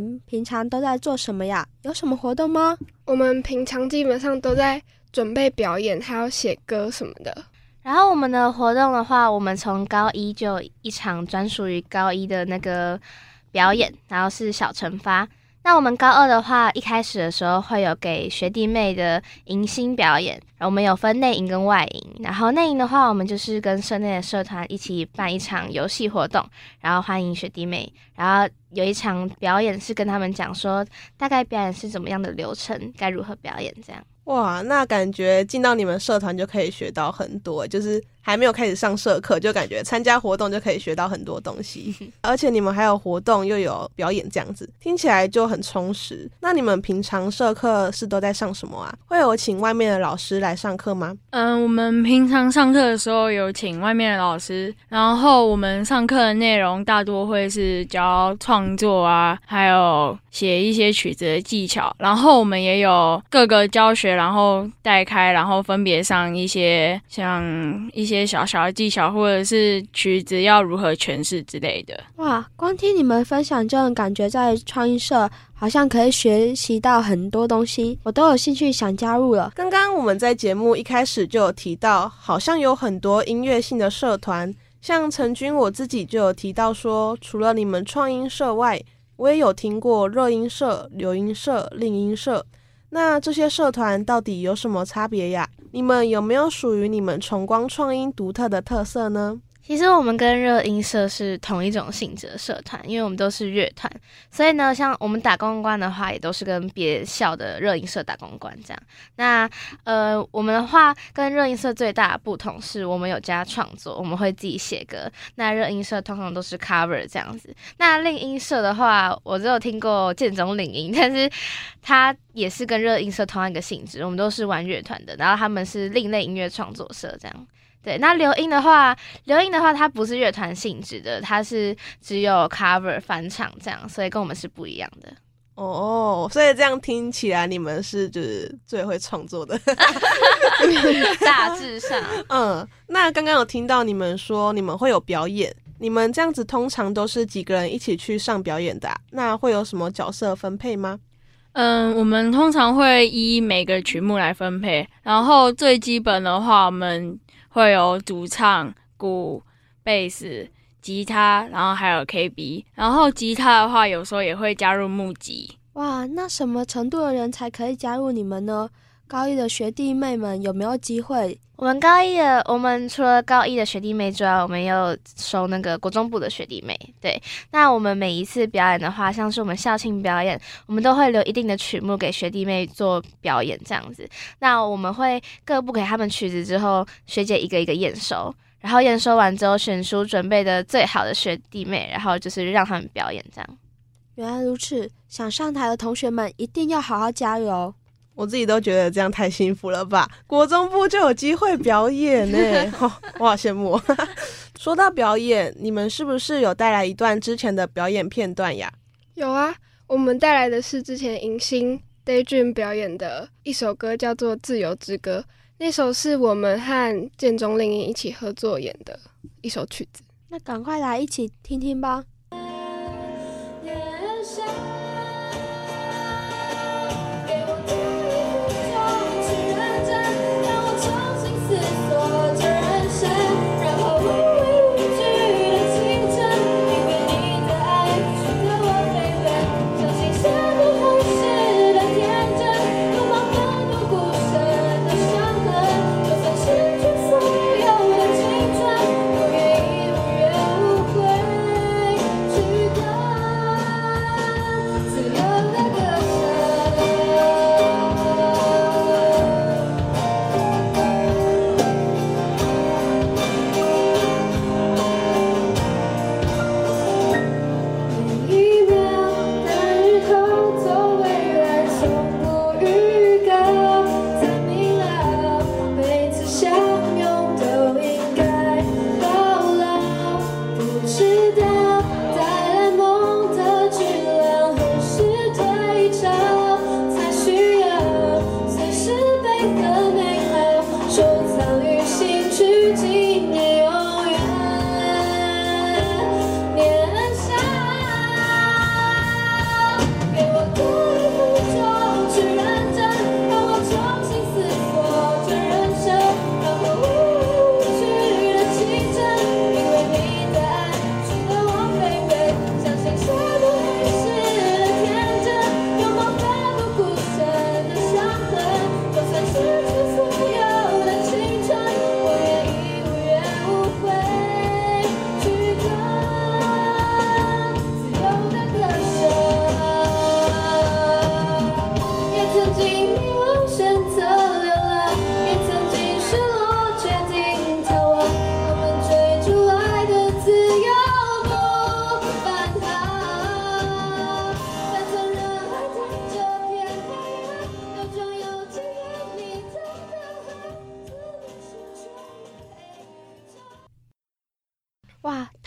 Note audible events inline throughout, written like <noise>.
们平常都在做什么呀？有什么活动吗？我们平常基本上都在准备表演，还有写歌什么的。然后我们的活动的话，我们从高一就一场专属于高一的那个表演，然后是小惩罚。那我们高二的话，一开始的时候会有给学弟妹的迎新表演，然后我们有分内营跟外营。然后内营的话，我们就是跟社内的社团一起办一场游戏活动，然后欢迎学弟妹。然后有一场表演是跟他们讲说，大概表演是怎么样的流程，该如何表演这样。哇，那感觉进到你们社团就可以学到很多，就是。还没有开始上社课，就感觉参加活动就可以学到很多东西，<laughs> 而且你们还有活动又有表演，这样子听起来就很充实。那你们平常社课是都在上什么啊？会有请外面的老师来上课吗？嗯，我们平常上课的时候有请外面的老师，然后我们上课的内容大多会是教创作啊，还有写一些曲子的技巧，然后我们也有各个教学，然后带开，然后分别上一些像一些。些小小的技巧，或者是曲子要如何诠释之类的。哇，光听你们分享，就感觉在创意社好像可以学习到很多东西，我都有兴趣想加入了。刚刚我们在节目一开始就有提到，好像有很多音乐性的社团，像陈军我自己就有提到说，除了你们创音社外，我也有听过热音社、流音社、令音社。那这些社团到底有什么差别呀？你们有没有属于你们崇光创音独特的特色呢？其实我们跟热音社是同一种性质的社团，因为我们都是乐团，所以呢，像我们打公关的话，也都是跟别校的热音社打公关这样。那呃，我们的话跟热音社最大的不同是我们有加创作，我们会自己写歌。那热音社通常都是 cover 这样子。那另音社的话，我只有听过建中领音，但是它也是跟热音社同样一个性质，我们都是玩乐团的，然后他们是另类音乐创作社这样。对，那刘英的话，刘英的话，它不是乐团性质的，它是只有 cover 翻唱这样，所以跟我们是不一样的。哦，所以这样听起来，你们是就是最会创作的 <laughs> <laughs> 大致上。嗯，那刚刚有听到你们说你们会有表演，你们这样子通常都是几个人一起去上表演的？那会有什么角色分配吗？嗯，我们通常会依每个曲目来分配，然后最基本的话，我们。会有主唱、鼓、贝斯、吉他，然后还有 KB。然后吉他的话，有时候也会加入木吉。哇，那什么程度的人才可以加入你们呢？高一的学弟妹们有没有机会？我们高一的，我们除了高一的学弟妹之外，我们也有收那个国中部的学弟妹。对，那我们每一次表演的话，像是我们校庆表演，我们都会留一定的曲目给学弟妹做表演，这样子。那我们会各部给他们曲子之后，学姐一个一个验收，然后验收完之后选出准备的最好的学弟妹，然后就是让他们表演这样。原来如此，想上台的同学们一定要好好加油。我自己都觉得这样太幸福了吧！国中部就有机会表演呢，<laughs> 我好羡慕。<laughs> 说到表演，你们是不是有带来一段之前的表演片段呀？有啊，我们带来的是之前迎新 Daydream 表演的一首歌，叫做《自由之歌》。那首是我们和建中令一起合作演的一首曲子。那赶快来一起听听吧。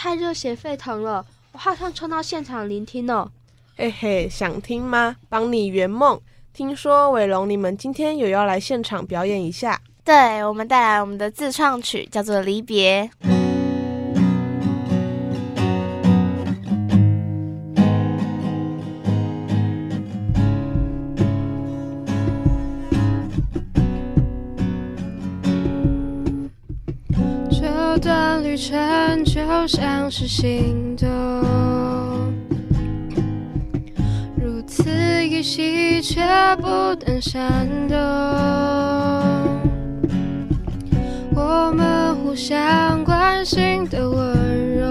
太热血沸腾了，我好像冲到现场聆听哦。嘿嘿，想听吗？帮你圆梦。听说伟龙，你们今天有要来现场表演一下？对，我们带来我们的自创曲，叫做《离别》。像是心动，如此依稀却不能闪动。我们互相关心的温柔，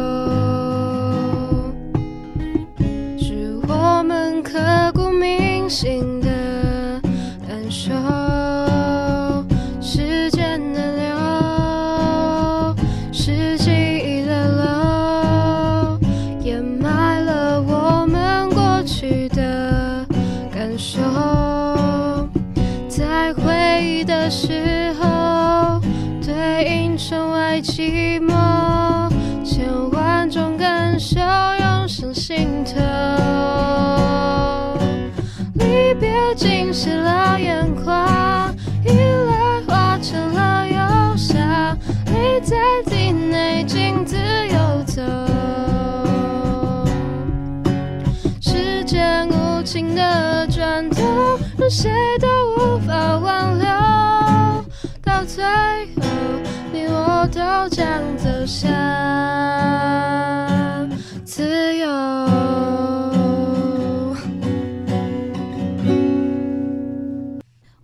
是我们刻骨铭心寂寞，千万种感受涌上心头。离别浸湿了眼眶，依赖化成了忧伤，泪在体内径自游走。时间无情的转动，让谁都无法挽留。到最后，我都将走向自由。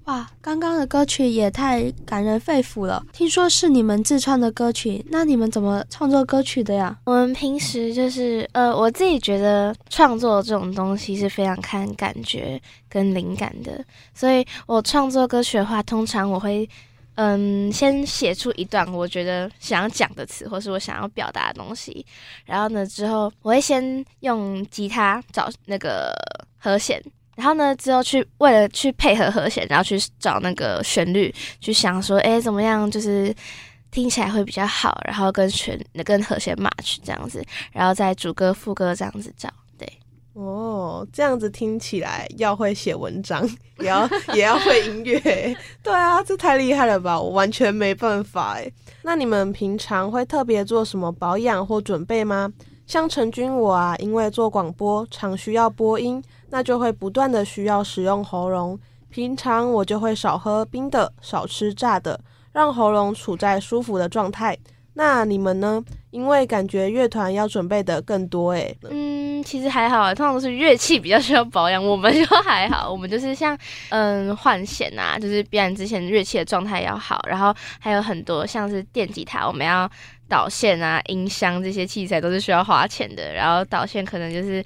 哇，刚刚的歌曲也太感人肺腑了。听说是你们自创的歌曲，那你们怎么创作歌曲的呀？我们平时就是呃，我自己觉得创作这种东西是非常看感觉跟灵感的，所以我创作歌曲的话，通常我会嗯先写出一段我觉得想要讲的词，或是我想要表达的东西，然后呢之后我会先用吉他找那个和弦。然后呢，之后去为了去配合和弦，然后去找那个旋律，去想说，哎，怎么样，就是听起来会比较好，然后跟旋跟和弦 match 这样子，然后再主歌副歌这样子找。哦，这样子听起来要会写文章，<laughs> 也要 <laughs> 也要会音乐。对啊，这太厉害了吧！我完全没办法哎。那你们平常会特别做什么保养或准备吗？像陈君我啊，因为做广播常需要播音。那就会不断的需要使用喉咙，平常我就会少喝冰的，少吃炸的，让喉咙处在舒服的状态。那你们呢？因为感觉乐团要准备的更多诶。嗯，其实还好啊，通常都是乐器比较需要保养，我们就还好，我们就是像 <laughs> 嗯换弦啊，就是表演之前乐器的状态要好，然后还有很多像是电吉他，我们要导线啊、音箱这些器材都是需要花钱的，然后导线可能就是。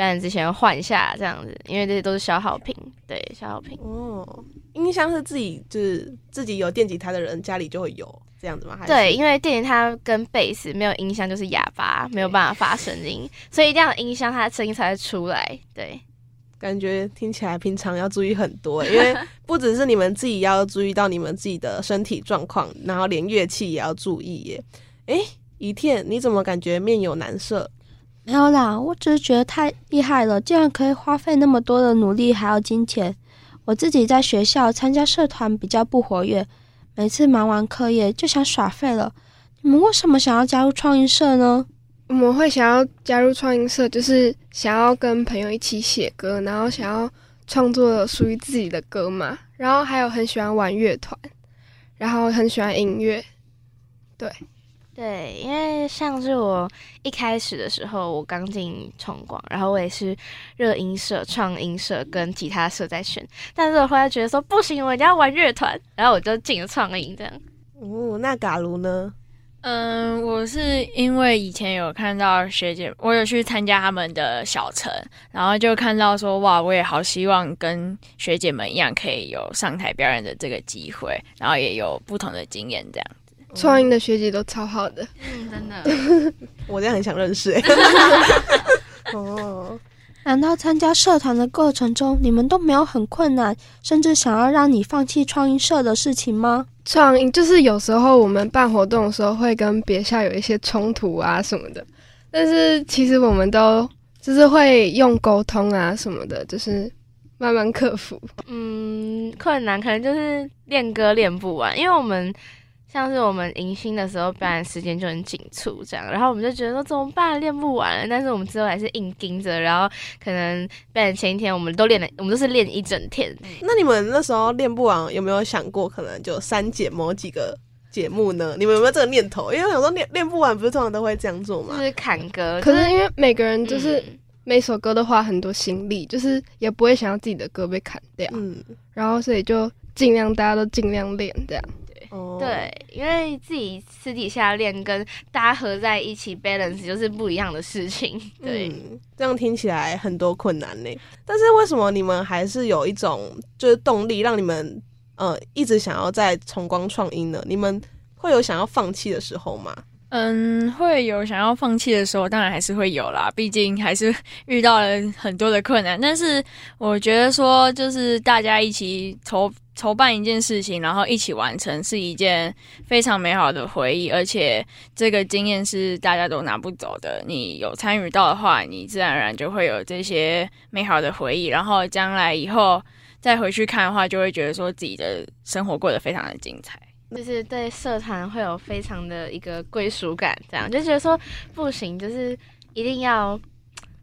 表演之前换一下这样子，因为这些都是消耗品，对消耗品。哦，音箱是自己就是自己有电吉他的人家里就会有这样子吗？对，因为电吉他跟贝斯没有音箱就是哑巴，没有办法发声音，所以一定要有音箱，它的声音才会出来。对，感觉听起来平常要注意很多，因为 <laughs> 不只是你们自己要注意到你们自己的身体状况，然后连乐器也要注意耶。哎，一天你怎么感觉面有难色？没有啦，我只是觉得太厉害了，竟然可以花费那么多的努力还有金钱。我自己在学校参加社团比较不活跃，每次忙完课业就想耍废了。你们为什么想要加入创音社呢？我们会想要加入创音社，就是想要跟朋友一起写歌，然后想要创作属于自己的歌嘛。然后还有很喜欢玩乐团，然后很喜欢音乐，对。对，因为像是我一开始的时候，我刚进重广，然后我也是热音社、创音社跟吉他社在选，但是我后来觉得说不行，我一定要玩乐团，然后我就进了创音这样。哦，那嘎卢呢？嗯，我是因为以前有看到学姐，我有去参加他们的小城，然后就看到说哇，我也好希望跟学姐们一样，可以有上台表演的这个机会，然后也有不同的经验这样。创意的学姐都超好的，嗯，真的，<laughs> 我这样很想认识。<laughs> 哦，难道参加社团的过程中，你们都没有很困难，甚至想要让你放弃创意社的事情吗？创意就是有时候我们办活动的时候会跟别校有一些冲突啊什么的，但是其实我们都就是会用沟通啊什么的，就是慢慢克服。嗯，困难可能就是练歌练不完，因为我们像是我们迎新的时候，表演时间就很紧促，这样，然后我们就觉得说怎么办，练不完了。但是我们之后还是硬盯着，然后可能表演前一天我们都练了，我们都是练一整天。那你们那时候练不完，有没有想过可能就删减某几个节目呢？你们有没有这个念头？因为我想说练练不完，不是通常都会这样做吗？就是砍歌，可是因为每个人就是嗯每首歌都花很多心力，就是也不会想要自己的歌被砍掉，嗯，然后所以就尽量大家都尽量练这样。哦，对，因为自己私底下练跟大家合在一起 balance 就是不一样的事情。对，嗯，这样听起来很多困难呢。但是为什么你们还是有一种就是动力，让你们呃一直想要在崇光创音呢？你们会有想要放弃的时候吗？嗯，会有想要放弃的时候，当然还是会有啦。毕竟还是遇到了很多的困难。但是我觉得说，就是大家一起筹筹办一件事情，然后一起完成，是一件非常美好的回忆。而且这个经验是大家都拿不走的。你有参与到的话，你自然而然就会有这些美好的回忆。然后将来以后再回去看的话，就会觉得说自己的生活过得非常的精彩。就是对社团会有非常的一个归属感，这样就觉得说不行，就是一定要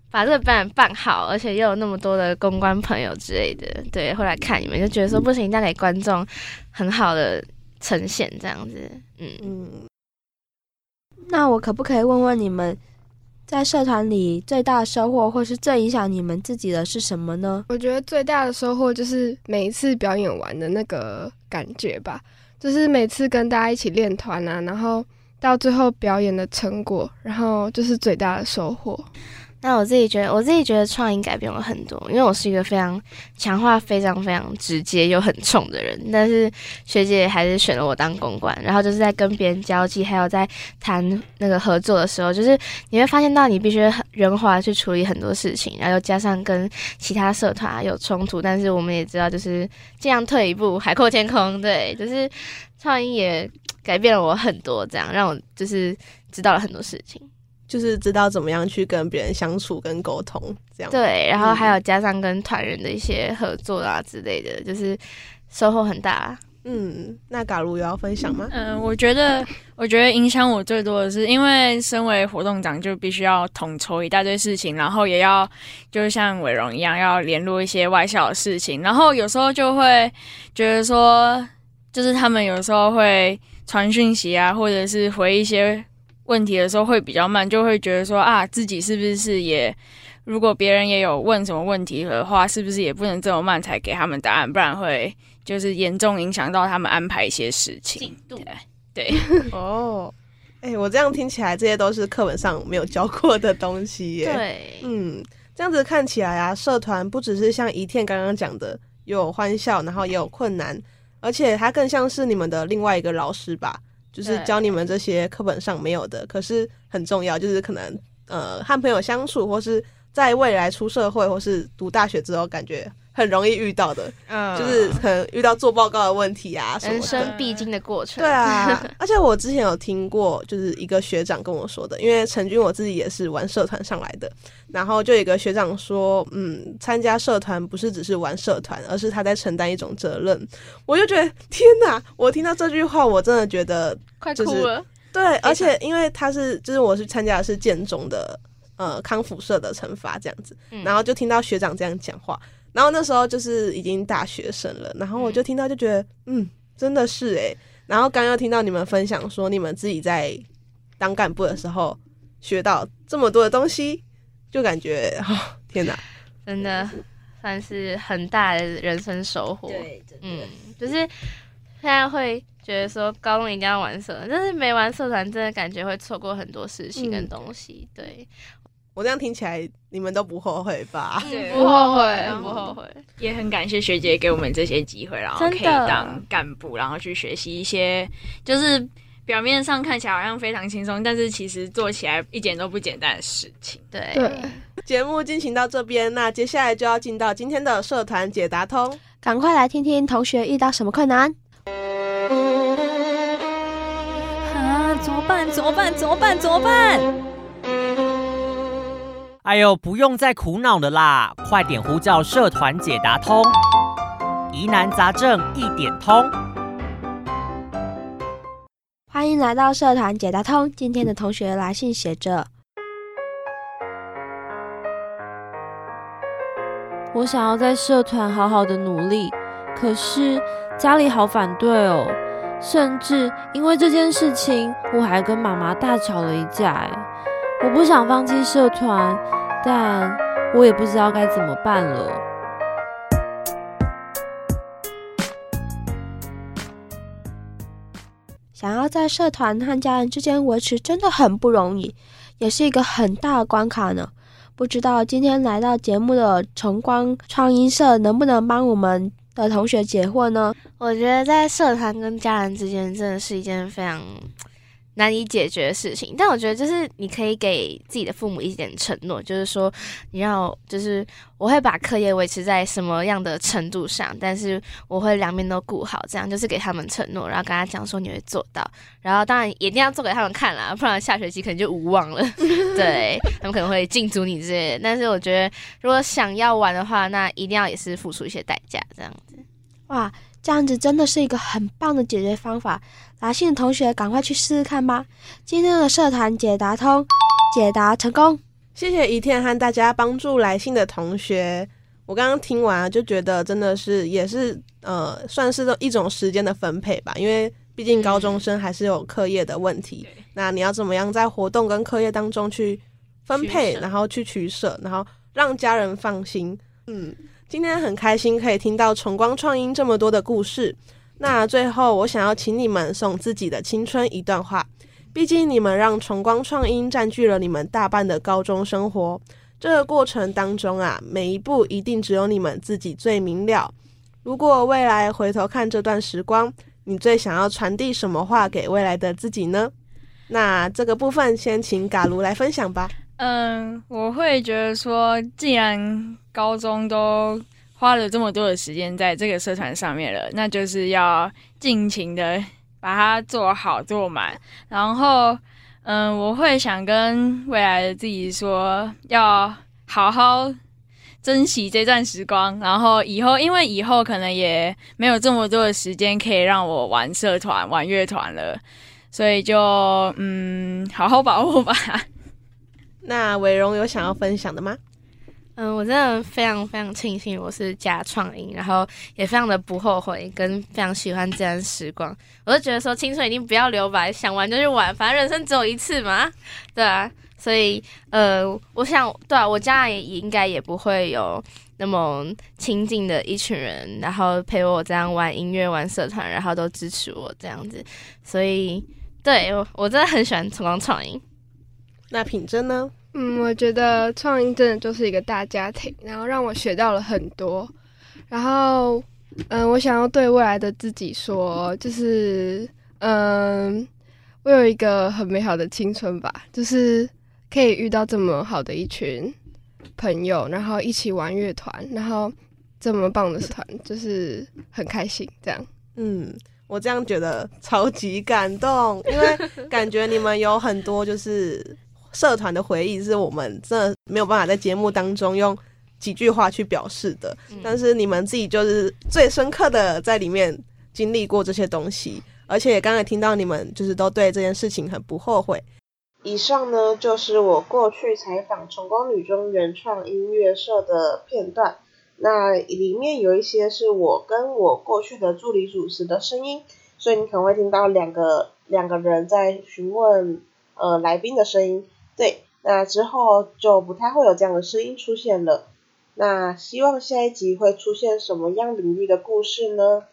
把这个表演办好，而且又有那么多的公关朋友之类的，对，会来看你们，就觉得说不行，带给观众很好的呈现，这样子，嗯。嗯，那我可不可以问问你们，在社团里最大的收获，或是最影响你们自己的是什么呢？我觉得最大的收获就是每一次表演完的那个感觉吧，就是每次跟大家一起练团啊，然后到最后表演的成果，然后就是最大的收获。那我自己觉得，我自己觉得创意改变我很多，因为我是一个非常强化非常非常直接又很冲的人，但是学姐还是选了我当公关，然后就是在跟别人交际，还有在谈那个合作的时候，就是你会发现到你必须很圆滑去处理很多事情，然后又加上跟其他社团有冲突，但是我们也知道就是这样退一步海阔天空，对，就是创意也改变了我很多，这样让我就是知道了很多事情。就是知道怎么样去跟别人相处跟沟通，这样。对，然后还有加上跟团员的一些合作啊之类的，就是收获很大。嗯，那假如有要分享吗？嗯，我觉得，我觉得影响我最多的是，因为身为活动长，就必须要统筹一大堆事情，然后也要就是像伟荣一样，要联络一些外校的事情，然后有时候就会觉得说，就是他们有时候会传讯息啊，或者是回一些问题的时候会比较慢，就会觉得说啊，自己是不是也，如果别人也有问什么问题的话，是不是也不能这么慢才给他们答案，不然会就是严重影响到他们安排一些事情进。度对，<laughs> 哦，哎、我这样听起来，这些都是课本上没有教过的东西耶。，对，嗯，这样子看起来啊，社团不只是像一天刚刚讲的有欢笑，然后也有困难，而且它更像是你们的另外一个老师吧，就是教你们这些课本上没有的，可是很重要，就是可能呃和朋友相处，或是在未来出社会或是读大学之后，感觉很容易遇到的，嗯就是可能遇到做报告的问题啊什么人。生必经的过程。对啊，<laughs> 而且我之前有听过，就是一个学长跟我说的，因为陈军我自己也是玩社团上来的，然后就有一个学长说，嗯，参加社团不是只是玩社团，而是他在承担一种责任。我就觉得天哪，我听到这句话，我真的觉得快哭了。对，而且因为他是，就是我是参加的是建中的呃康复社的惩罚这样子，嗯然后就听到学长这样讲话，然后那时候就是已经大学生了，然后我就听到就觉得，嗯，真的是诶。然后刚刚又听到你们分享说你们自己在当干部的时候学到这么多的东西，就感觉哦天哪，<laughs> 真的算是很大的人生收获。对，嗯，就是现在会觉得说高中一定要玩社团，但是没玩社团，真的感觉会错过很多事情跟嗯东西。对，我这样听起来你们都不后悔吧？对不后悔嗯不后悔。也很感谢学姐给我们这些机会，然后可以当干部，然后去学习一些，就是表面上看起来好像非常轻松，但是其实做起来一点都不简单的事情。对，对，节目进行到这边，那接下来就要进到今天的社团解答通。赶快来听听同学遇到什么困难。办？怎么办？怎么办？怎么办？哎呦，不用再苦恼了啦，快点呼叫社团解答通，疑难杂症一点通。欢迎来到社团解答通。今天的同学来信写着：我想要在社团好好的努力，可是家里好反对哦，甚至因为这件事情，我还跟妈妈大吵了一架。哎，我不想放弃社团。但我也不知道该怎么办了。想要在社团和家人之间维持，真的很不容易，也是一个很大的关卡呢。不知道今天来到节目的晨光创音社能不能帮我们的同学结婚呢？我觉得在社团跟家人之间，真的是一件非常。难以解决的事情，但我觉得就是你可以给自己的父母一点承诺，就是说你要就是我会把课业维持在什么样的程度上，但是我会两面都顾好，这样就是给他们承诺，然后跟他讲说你会做到，然后当然一定要做给他们看啦，不然下学期可能就无望了，<laughs> 对他们可能会禁足你之类的。但是我觉得如果想要玩的话，那一定要也是付出一些代价，这样子。哇，这样子真的是一个很棒的解决方法。来信的同学，赶快去试试看吧！今天的社团解答通，解答成功。谢谢一天和大家帮助来信的同学。我刚刚听完就觉得真的是也是呃，算是一种时间的分配吧。因为毕竟高中生还是有课业的问题。那你要怎么样在活动跟课业当中去分配，然后去取舍，然后让家人放心？嗯，今天很开心可以听到崇光创音这么多的故事。那最后，我想要请你们送自己的青春一段话。毕竟你们让崇光创音占据了你们大半的高中生活，这个过程当中啊，每一步一定只有你们自己最明了。如果未来回头看这段时光，你最想要传递什么话给未来的自己呢？那这个部分先请嘎卢来分享吧。嗯，我会觉得说，既然高中都。花了这么多的时间在这个社团上面了，那就是要尽情的把它做好做满。然后，嗯，我会想跟未来的自己说，要好好珍惜这段时光。然后以后，因为以后可能也没有这么多的时间可以让我玩社团、玩乐团了，所以就嗯，好好把握吧。<laughs> 那伟荣有想要分享的吗？嗯，我真的非常非常庆幸我是加创音，然后也非常的不后悔，跟非常喜欢这段时光。我就觉得说青春一定不要留白，想玩就去玩，反正人生只有一次嘛，对啊。所以呃，我想对啊，我家也应该也不会有那么亲近的一群人，然后陪我这样玩音乐、玩社团，然后都支持我这样子。所以对我我真的很喜欢崇光创音。那品珍呢？嗯，我觉得创音真的就是一个大家庭，然后让我学到了很多。然后，嗯，我想要对未来的自己说，就是，嗯，我有一个很美好的青春吧，就是可以遇到这么好的一群朋友，然后一起玩乐团，然后这么棒的团，就是很开心。这样，嗯，我这样觉得超级感动，因为感觉你们有很多就是。社团的回忆是我们真的没有办法在节目当中用几句话去表示的，但是你们自己就是最深刻的在里面经历过这些东西，而且刚才听到你们就是都对这件事情很不后悔。以上呢就是我过去采访成功女中原创音乐社的片段，那里面有一些是我跟我过去的助理主持的声音，所以你可能会听到两个两个人在询问呃来宾的声音。对，那之后就不太会有这样的声音出现了。那希望下一集会出现什么样领域的故事呢？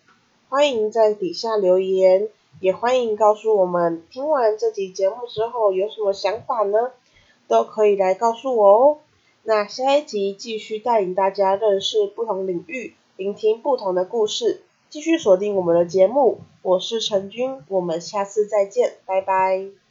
欢迎在底下留言，也欢迎告诉我们听完这集节目之后有什么想法呢？都可以来告诉我哦。那下一集继续带领大家认识不同领域，聆听不同的故事，继续锁定我们的节目。我是陈君，我们下次再见，拜拜。